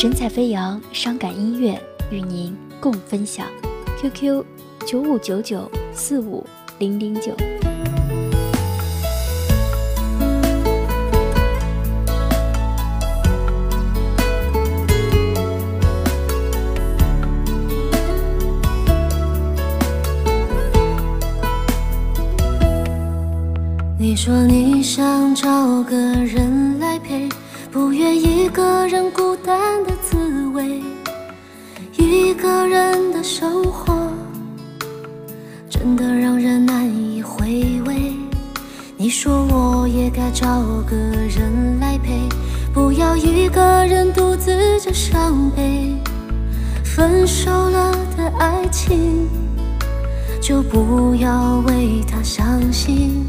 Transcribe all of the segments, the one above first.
神采飞扬，伤感音乐与您共分享。QQ：九五九九四五零零九。你说你想找个人来陪，不愿一个人孤单的滋味，一个人的生活真的让人难以回味。你说我也该找个人来陪，不要一个人独自着伤悲。分手了的爱情，就不要为他伤心。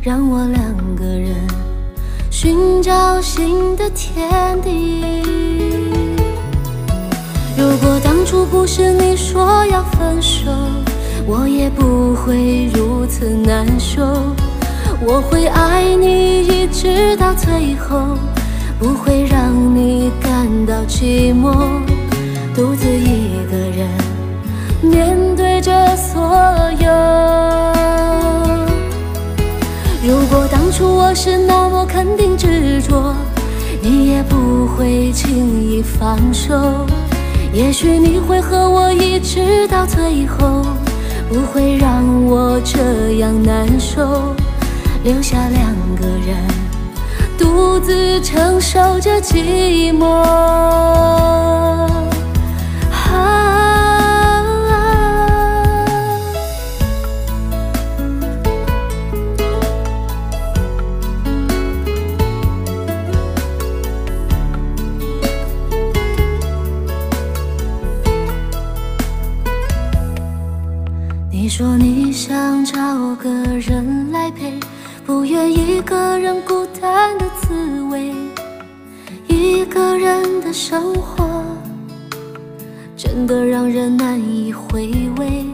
让我两个人寻找新的天地。如果当初不是你说要分手，我也不会如此难受。我会爱你一直到最后，不会让你感到寂寞，独自一个人面对着所有。当初我是那么肯定执着，你也不会轻易放手。也许你会和我一直到最后，不会让我这样难受。留下两个人独自承受着寂寞。说你想找个人来陪，不愿一个人孤单的滋味，一个人的生活真的让人难以回味。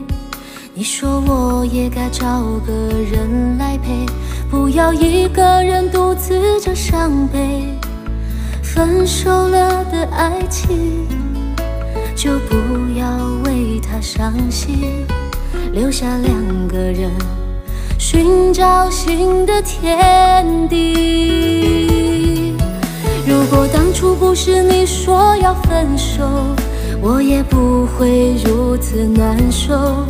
你说我也该找个人来陪，不要一个人独自着伤悲。分手了的爱情，就不要为他伤心。留下两个人寻找新的天地。如果当初不是你说要分手，我也不会如此难受。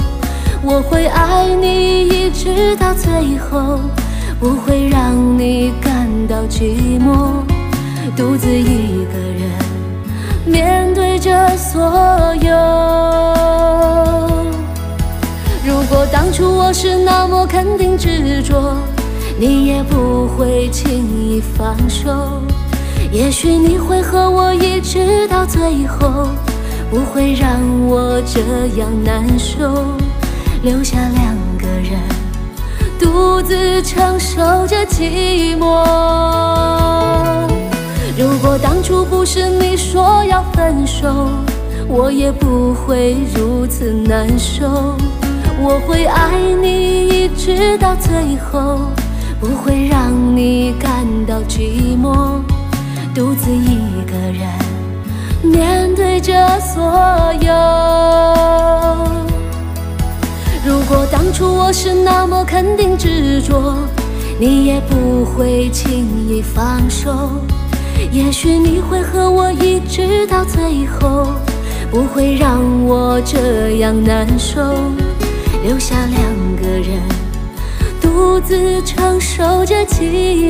我会爱你一直到最后，不会让你感到寂寞，独自一个人面对着所有。初我是那么肯定执着，你也不会轻易放手。也许你会和我一直到最后，不会让我这样难受。留下两个人独自承受着寂寞。如果当初不是你说要分手，我也不会如此难受。我会爱你一直到最后，不会让你感到寂寞，独自一个人面对着所有。如果当初我是那么肯定执着，你也不会轻易放手。也许你会和我一直到最后，不会让我这样难受。留下两个人独自承受着寂寞。